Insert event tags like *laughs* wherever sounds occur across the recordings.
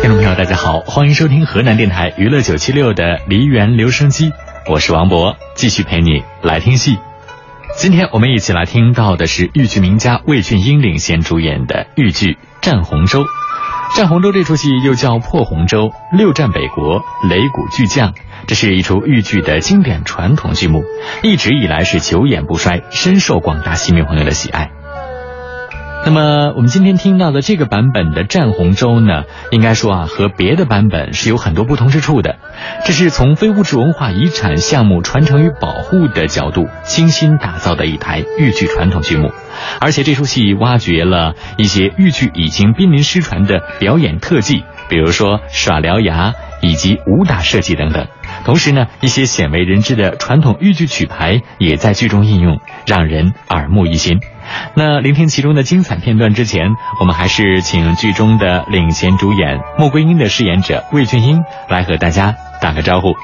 听众朋友，大家好，欢迎收听河南电台娱乐九七六的梨园留声机，我是王博，继续陪你来听戏。今天我们一起来听到的是豫剧名家魏俊英领衔主演的豫剧《战洪州》。《战洪州》这出戏又叫《破洪州》，六战北国，擂鼓巨将，这是一出豫剧的经典传统剧目，一直以来是久演不衰，深受广大戏迷朋友的喜爱。那么我们今天听到的这个版本的《战洪州》呢，应该说啊，和别的版本是有很多不同之处的。这是从非物质文化遗产项目传承与保护的角度精心打造的一台豫剧传统剧目，而且这出戏挖掘了一些豫剧已经濒临失传的表演特技，比如说耍獠牙以及武打设计等等。同时呢，一些鲜为人知的传统豫剧曲牌也在剧中应用，让人耳目一新。那聆听其中的精彩片段之前，我们还是请剧中的领衔主演穆桂英的饰演者魏俊英来和大家打个招呼。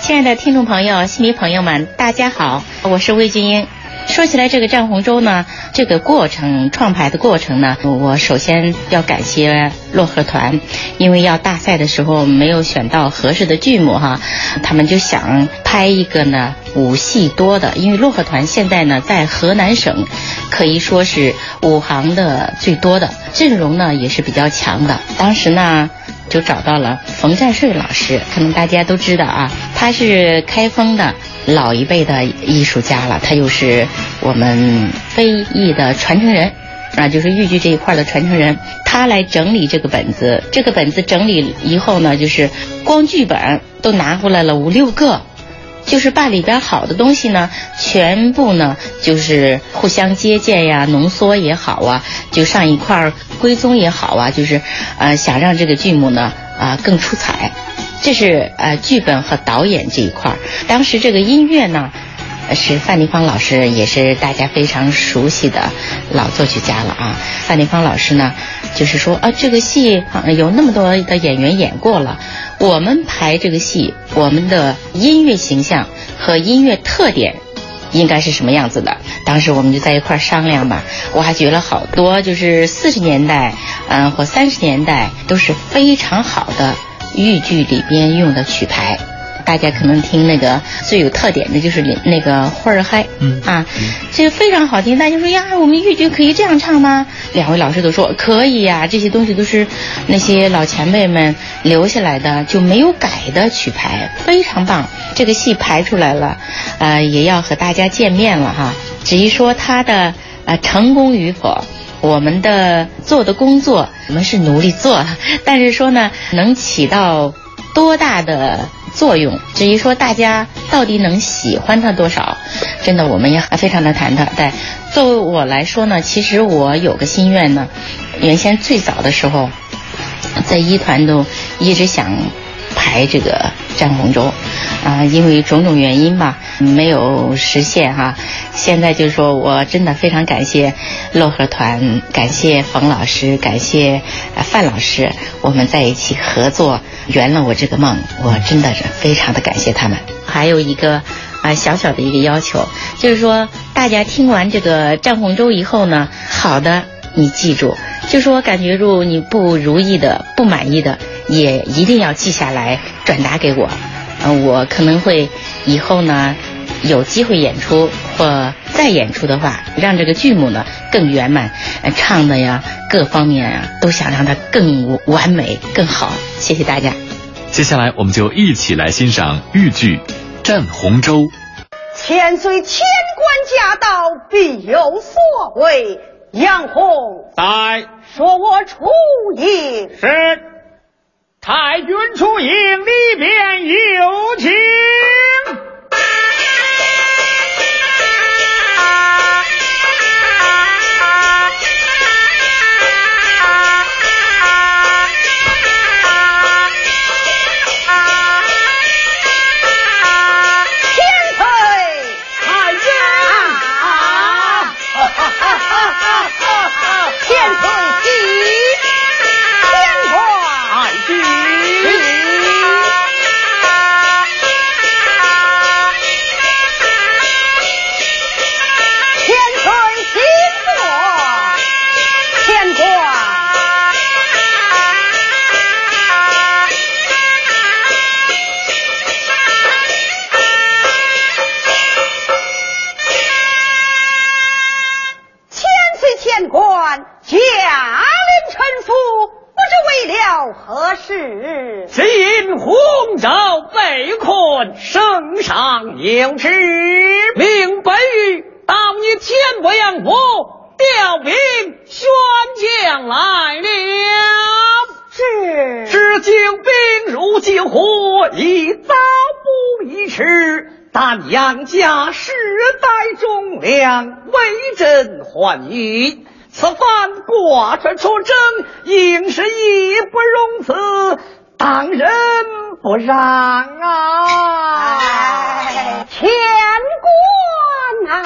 亲爱的听众朋友、戏迷朋友们，大家好，我是魏俊英。说起来，这个战洪州呢，这个过程创排的过程呢，我首先要感谢漯河团，因为要大赛的时候没有选到合适的剧目哈，他们就想拍一个呢武戏多的，因为漯河团现在呢在河南省可以说是武行的最多的，阵容呢也是比较强的。当时呢。就找到了冯占顺老师，可能大家都知道啊，他是开封的老一辈的艺术家了，他又是我们非遗的传承人，啊，就是豫剧这一块的传承人。他来整理这个本子，这个本子整理以后呢，就是光剧本都拿回来了五六个。就是把里边好的东西呢，全部呢就是互相接见呀，浓缩也好啊，就上一块归宗也好啊，就是呃想让这个剧目呢啊更出彩。这是呃剧本和导演这一块儿。当时这个音乐呢是范立芳老师，也是大家非常熟悉的老作曲家了啊。范立芳老师呢就是说啊这个戏有那么多的演员演过了。我们排这个戏，我们的音乐形象和音乐特点应该是什么样子的？当时我们就在一块儿商量吧，挖掘了好多，就是四十年代，嗯，或三十年代都是非常好的豫剧里边用的曲牌。大家可能听那个最有特点的就是那个花儿嗨，嗯啊，这个非常好听。大家说呀，我们豫剧可以这样唱吗？两位老师都说可以呀，这些东西都是那些老前辈们留下来的，就没有改的曲牌，非常棒。这个戏排出来了，呃，也要和大家见面了哈。至于说它的呃成功与否，我们的做的工作我们是努力做，但是说呢，能起到多大的？作用，至于说大家到底能喜欢它多少，真的我们也非常的忐忑。但作为我来说呢，其实我有个心愿呢，原先最早的时候，在一团都一直想排这个《战洪州》，啊，因为种种原因吧，没有实现哈。现在就是说我真的非常感谢漯河团，感谢冯老师，感谢范老师，我们在一起合作。圆了我这个梦，我真的是非常的感谢他们。还有一个啊小小的一个要求，就是说大家听完这个《战洪州》以后呢，好的你记住，就是我感觉如你不如意的、不满意的，也一定要记下来转达给我。呃，我可能会以后呢有机会演出或再演出的话，让这个剧目呢更圆满，唱的呀各方面啊都想让它更完美、更好。谢谢大家。接下来，我们就一起来欣赏豫剧《战洪州》。千岁千官驾到，必有所为。杨洪在，说我出营。是，太君出营，里边有请。有旨，命本玉到你天波阳府调兵宣将来了。是。只救兵如救火，已早不宜迟。但杨家世代忠良，为朕欢迎。此番挂帅出征，应是义不容辞，当仁不让啊！千官啊！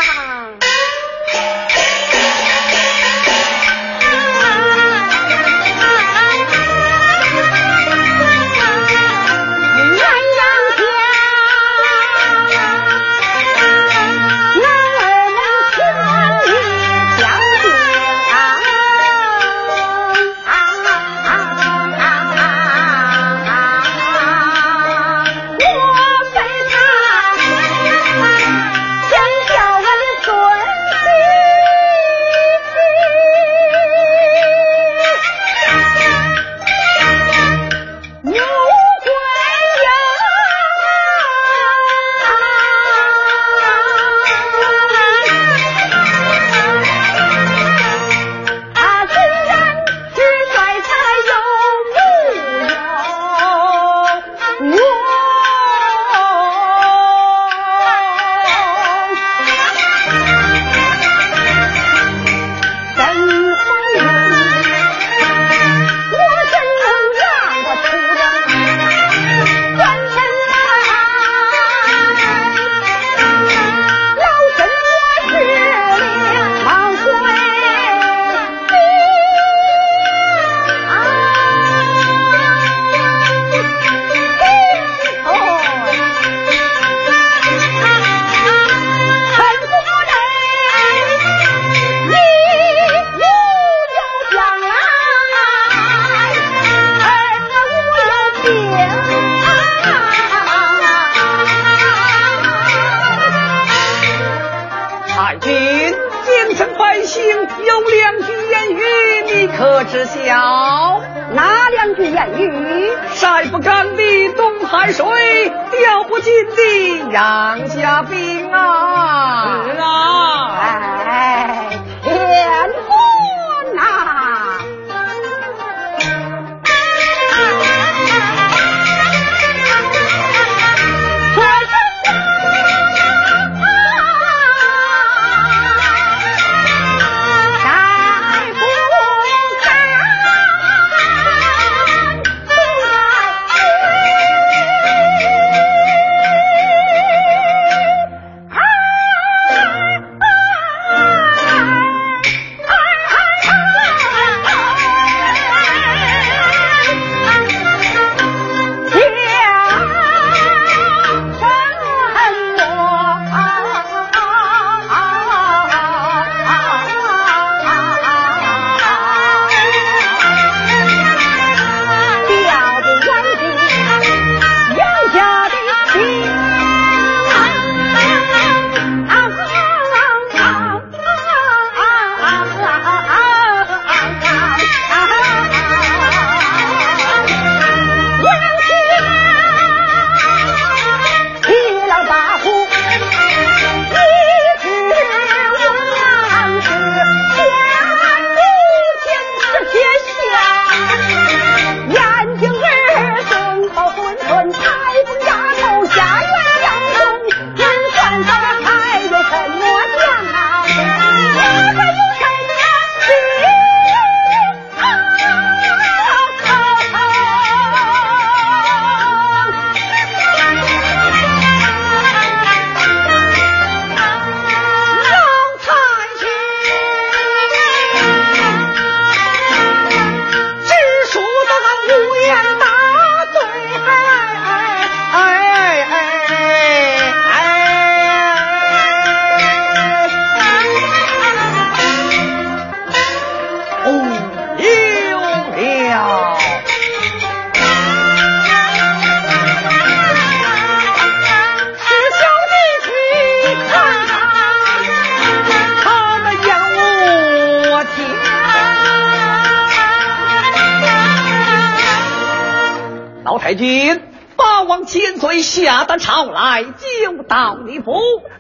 太君，八王千岁下得朝来，就到你府，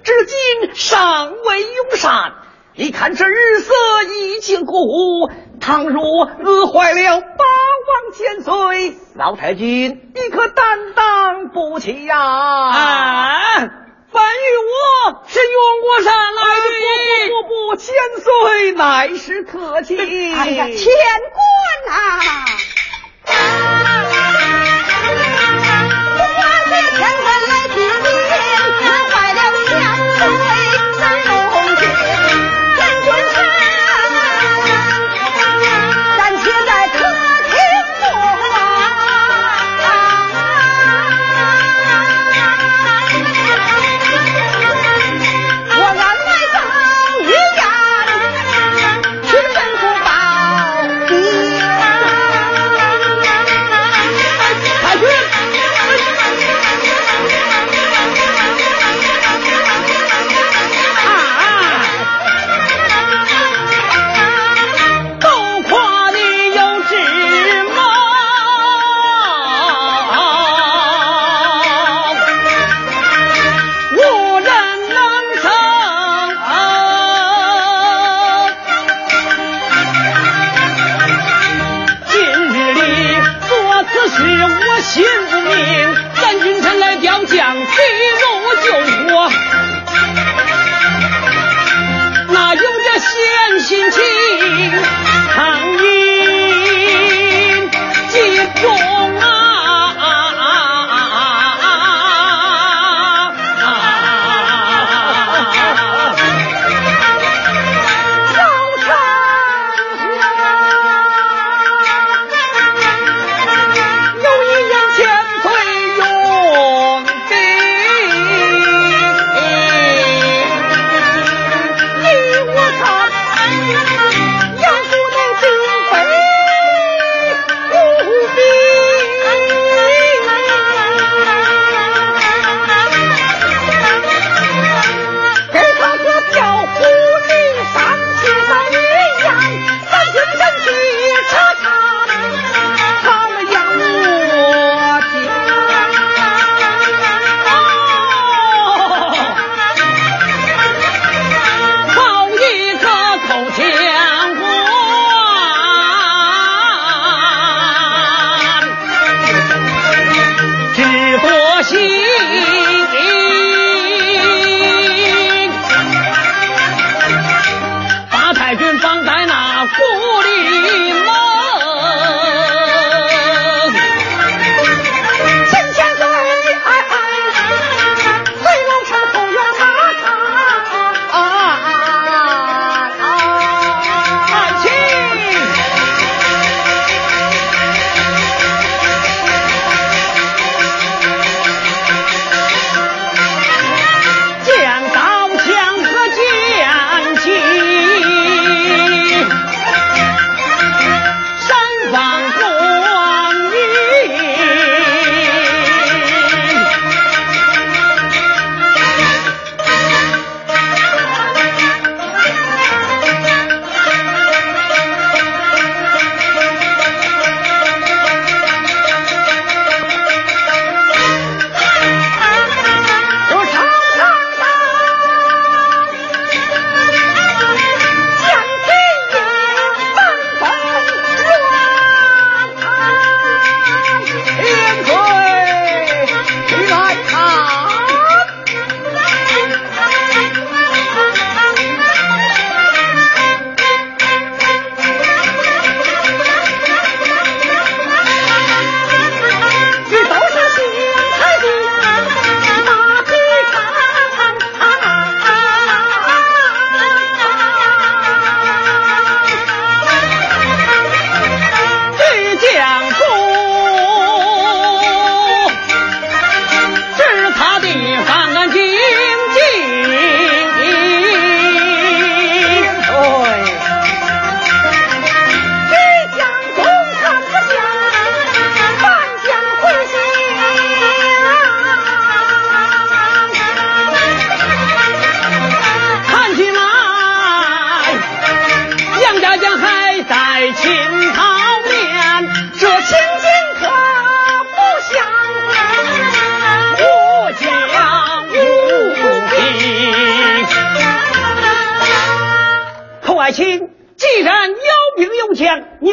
至今尚未用膳。你看这日色已经过午，倘若饿坏了八王千岁，老太君你可担当不起呀！啊，本与我是用过山来的，不不不不，千岁乃是客气。哎呀，千官 *laughs*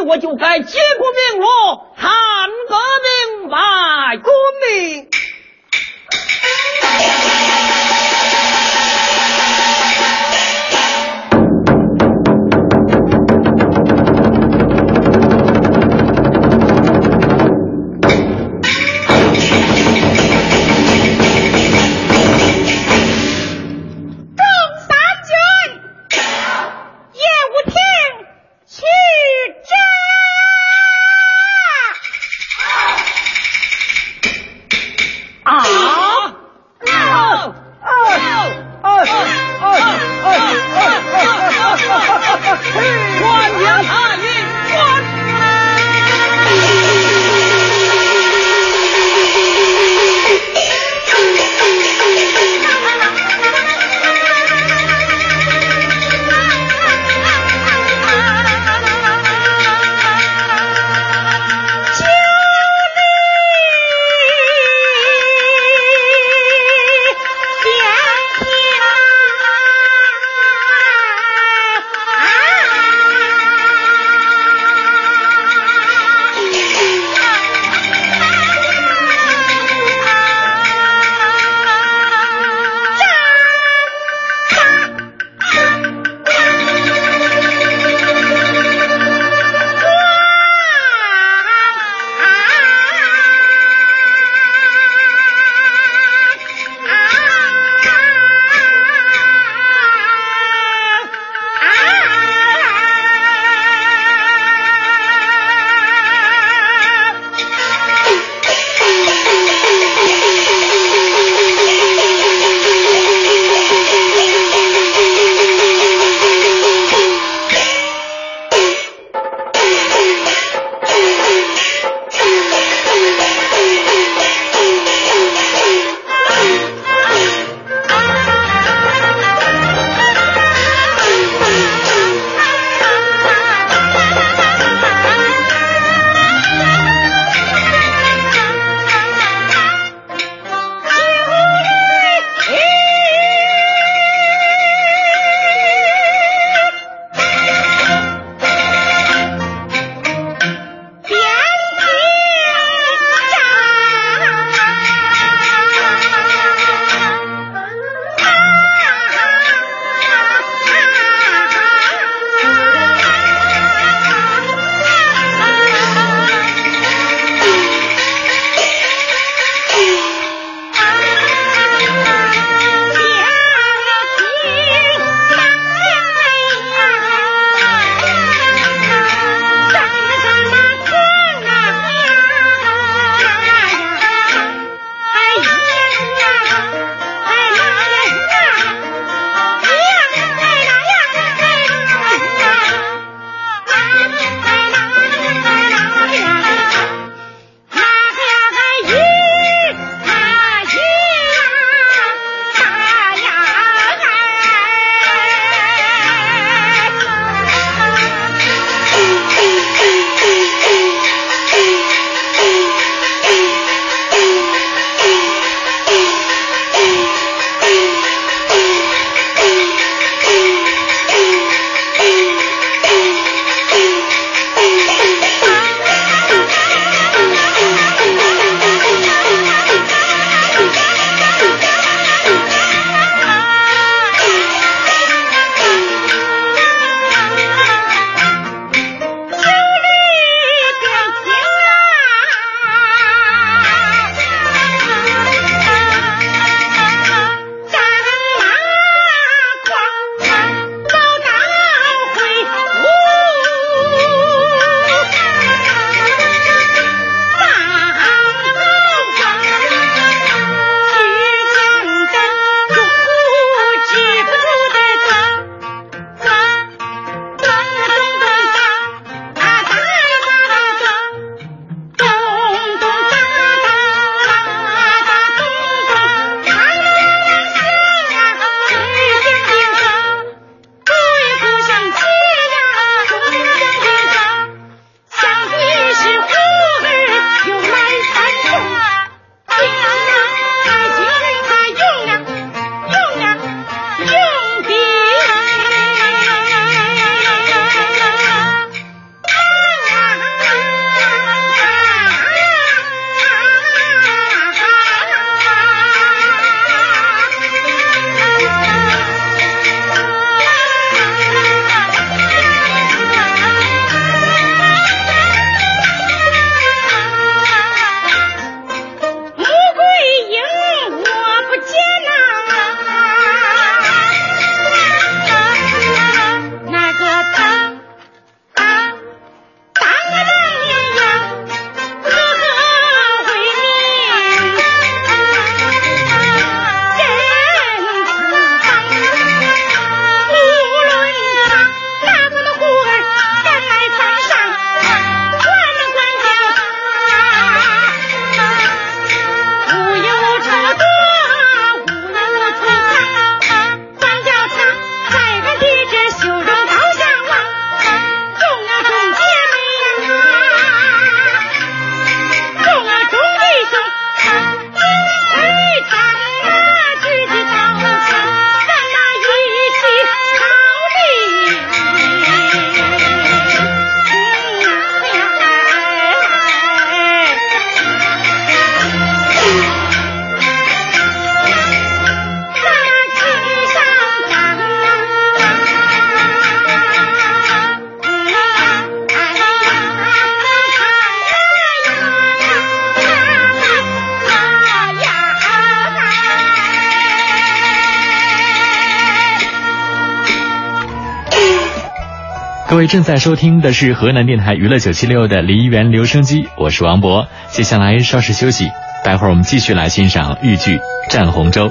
我就该接过命喽。各位正在收听的是河南电台娱乐九七六的梨园留声机，我是王博。接下来稍事休息，待会儿我们继续来欣赏豫剧《战洪州》。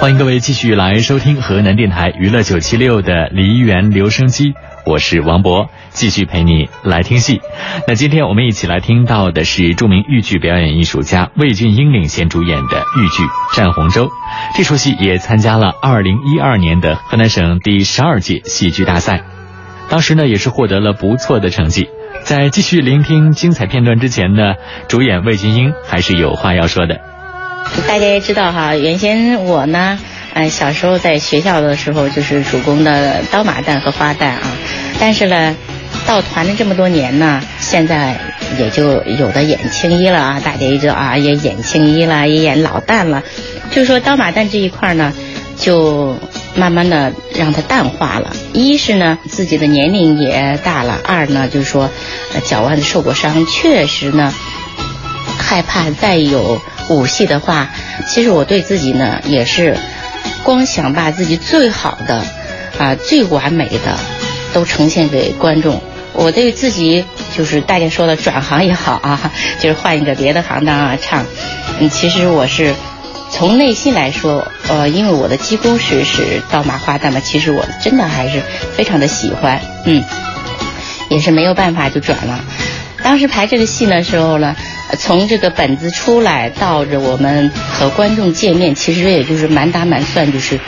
欢迎各位继续来收听河南电台娱乐九七六的梨园留声机，我是王博，继续陪你来听戏。那今天我们一起来听到的是著名豫剧表演艺术家魏俊英领衔主演的豫剧《战洪州》，这出戏也参加了二零一二年的河南省第十二届戏剧大赛，当时呢也是获得了不错的成绩。在继续聆听精彩片段之前呢，主演魏俊英还是有话要说的。大家也知道哈，原先我呢，嗯，小时候在学校的时候就是主攻的刀马旦和花旦啊，但是呢，到团了这么多年呢，现在也就有的演青衣了啊，大家也知道啊，也演青衣了，也演老旦了，就说刀马旦这一块呢，就慢慢的让它淡化了。一是呢，自己的年龄也大了；二呢，就是说，脚腕子受过伤，确实呢，害怕再有。武戏的话，其实我对自己呢也是，光想把自己最好的，啊最完美的，都呈现给观众。我对自己就是大家说的转行也好啊，*laughs* 就是换一个别的行当啊唱。嗯，其实我是从内心来说，呃，因为我的基功是是刀马花旦嘛，其实我真的还是非常的喜欢，嗯，也是没有办法就转了。当时排这个戏的时候呢。从这个本子出来到着我们和观众见面，其实也就是满打满算就是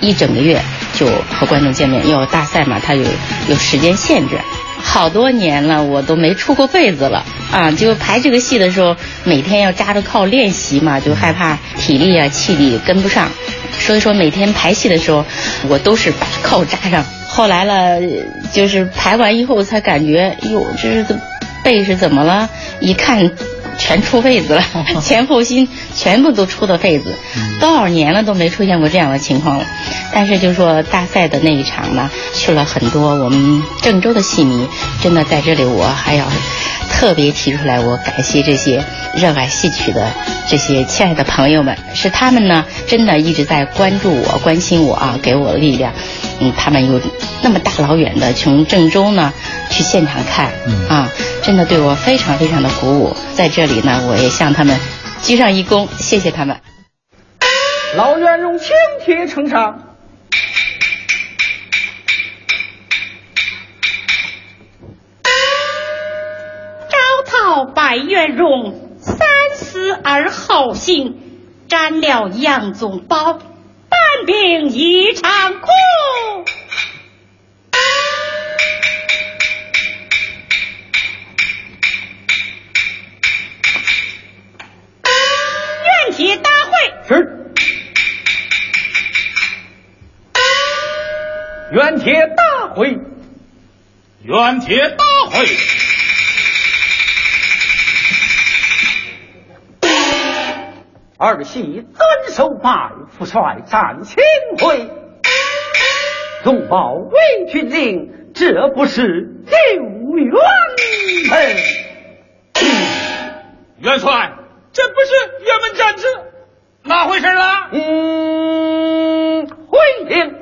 一整个月就和观众见面。因为大赛嘛，它有有时间限制。好多年了，我都没出过被子了啊！就排这个戏的时候，每天要扎着靠练习嘛，就害怕体力啊、气力跟不上。所以说每天排戏的时候，我都是把靠扎上。后来了，就是排完以后才感觉，哟，这是怎么背是怎么了？一看，全出痱子了，*laughs* 前后心全部都出的痱子，多少年了都没出现过这样的情况了。但是就说大赛的那一场呢，去了很多我们郑州的戏迷，真的在这里我还要特别提出来，我感谢这些热爱戏曲的这些亲爱的朋友们，是他们呢，真的一直在关注我、关心我啊，给我力量。嗯，他们有那么大老远的从郑州呢去现场看，啊，真的对我非常非常的鼓舞。在这里呢，我也向他们鞠上一躬，谢谢他们。老袁用请帖呈上，招讨白元荣，三思而后行，沾了杨宗保。半柄一场空，原帖大会。是，原帖大会，原帖大会。儿媳遵守拜副帅战亲会，纵报魏军令，这不是救冤吗？元帅，这不是辕门战之，哪回事啊？嗯，回令。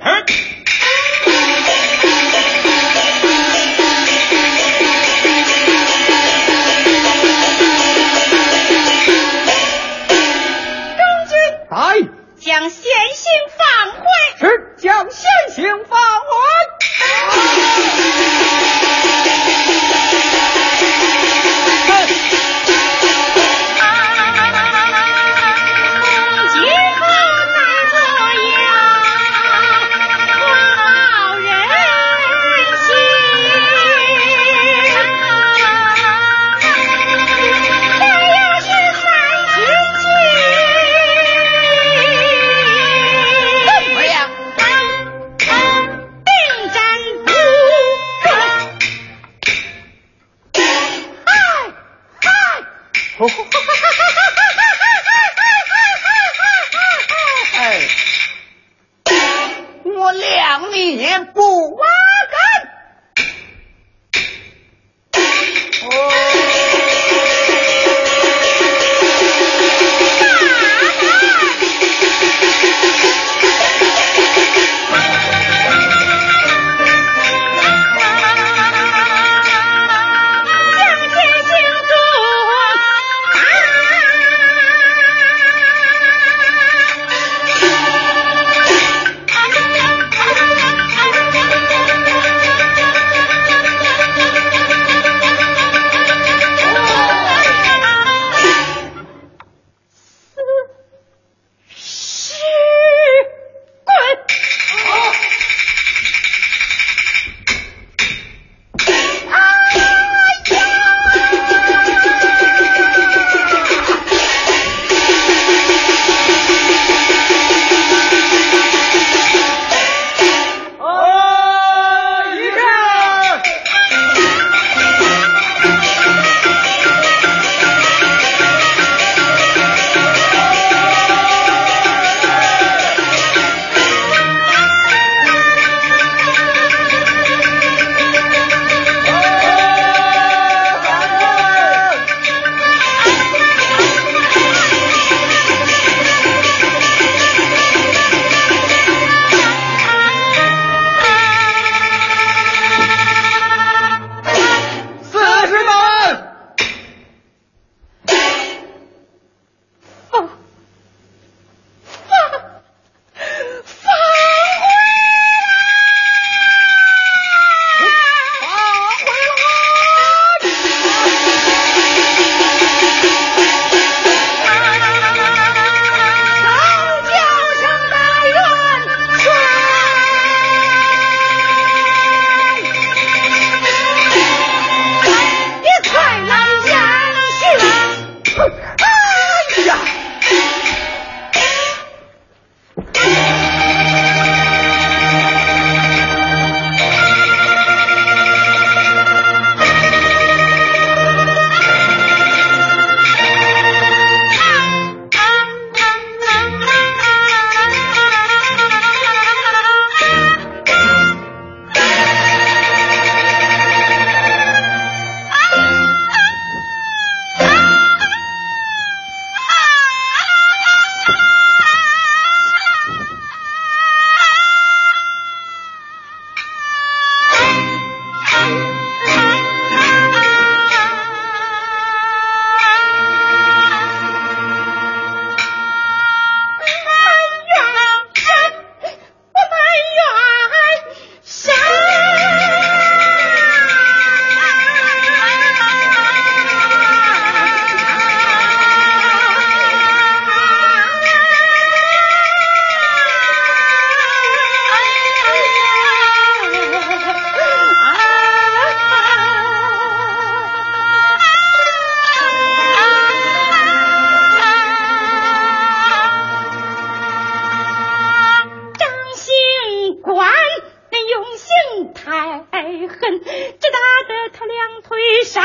羊腿上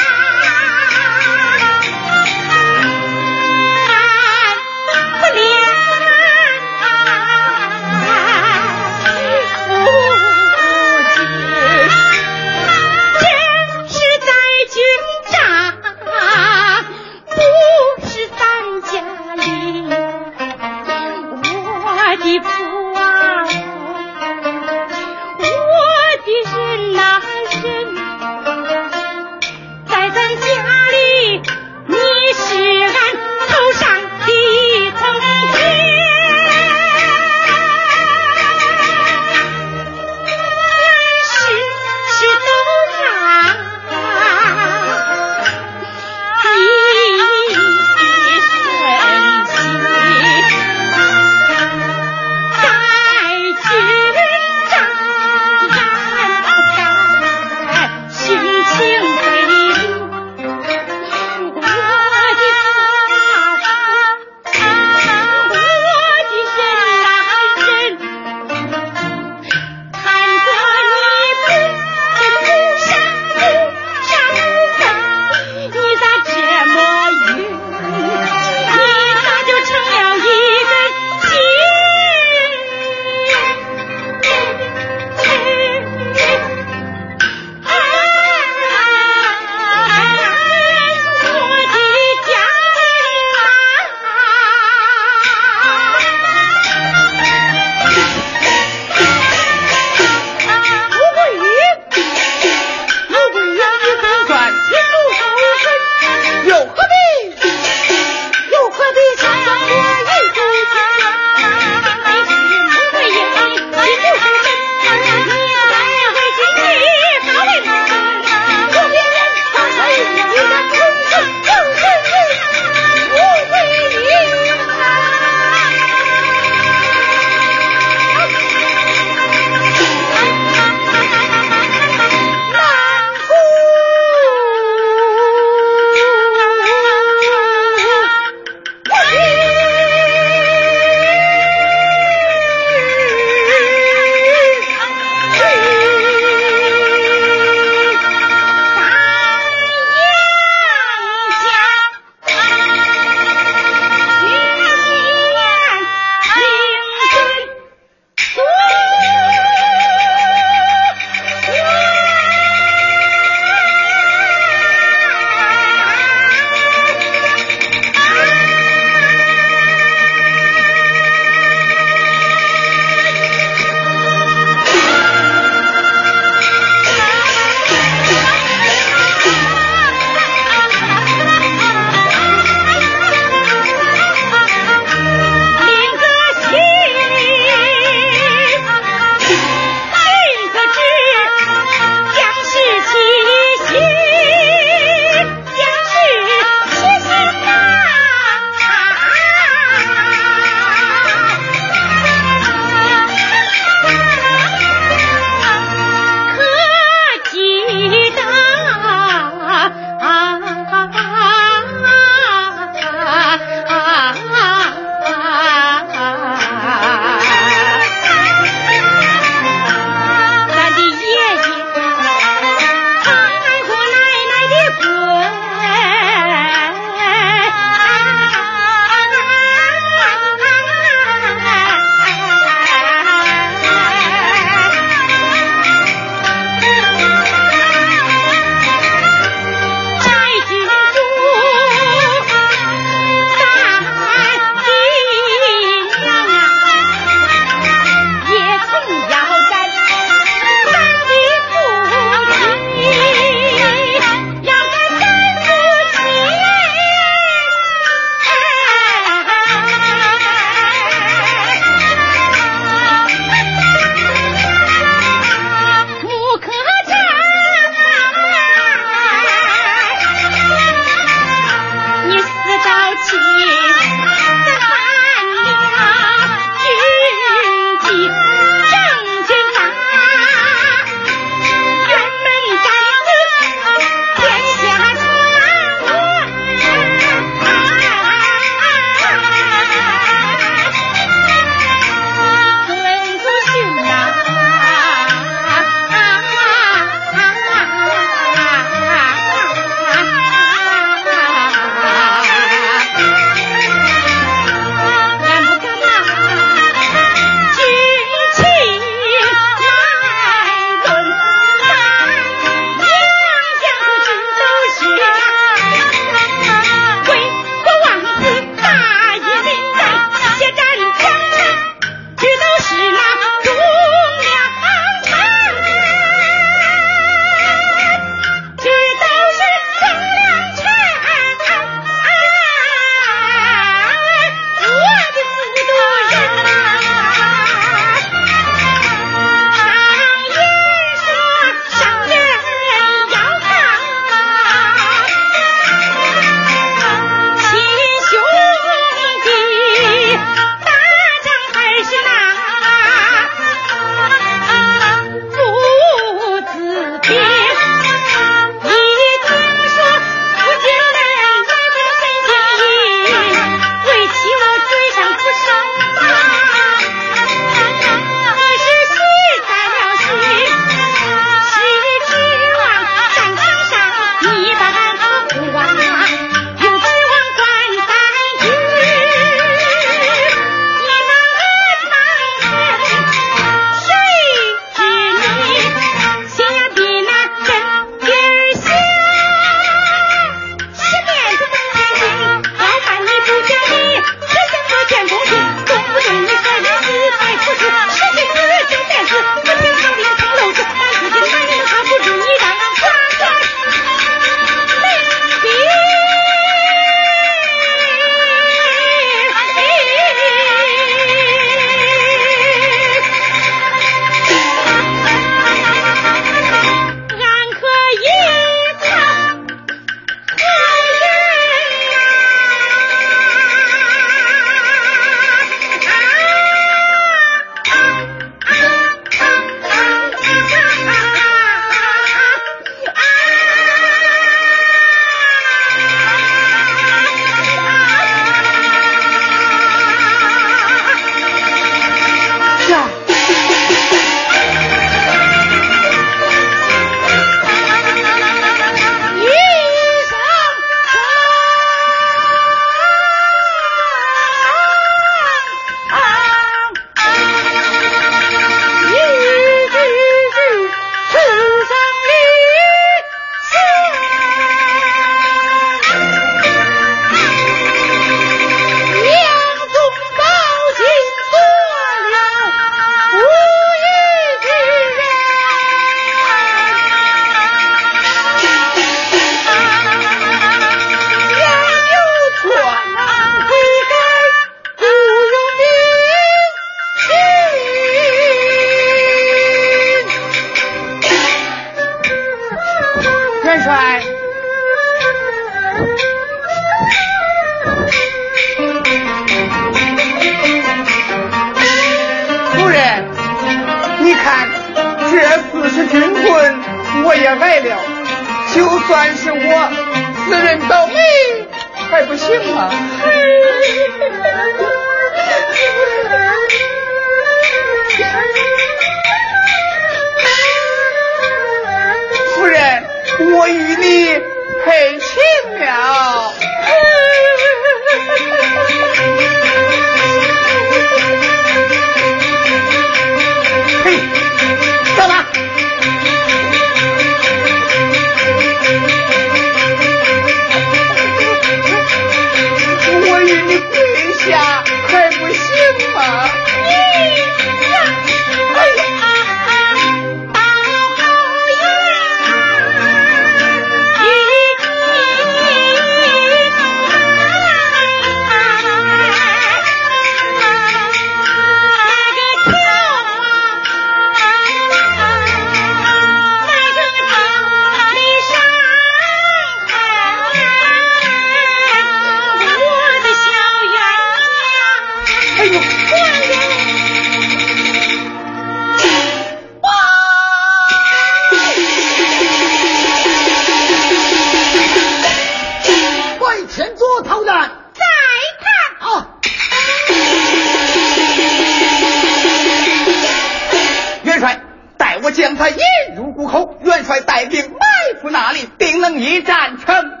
快带兵埋伏那里定能一战成功。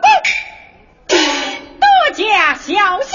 多加小心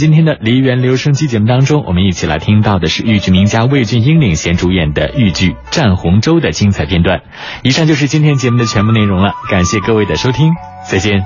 今天的梨园留声机节目当中，我们一起来听到的是豫剧名家魏俊英领衔主演的豫剧《战洪州》的精彩片段。以上就是今天节目的全部内容了，感谢各位的收听，再见。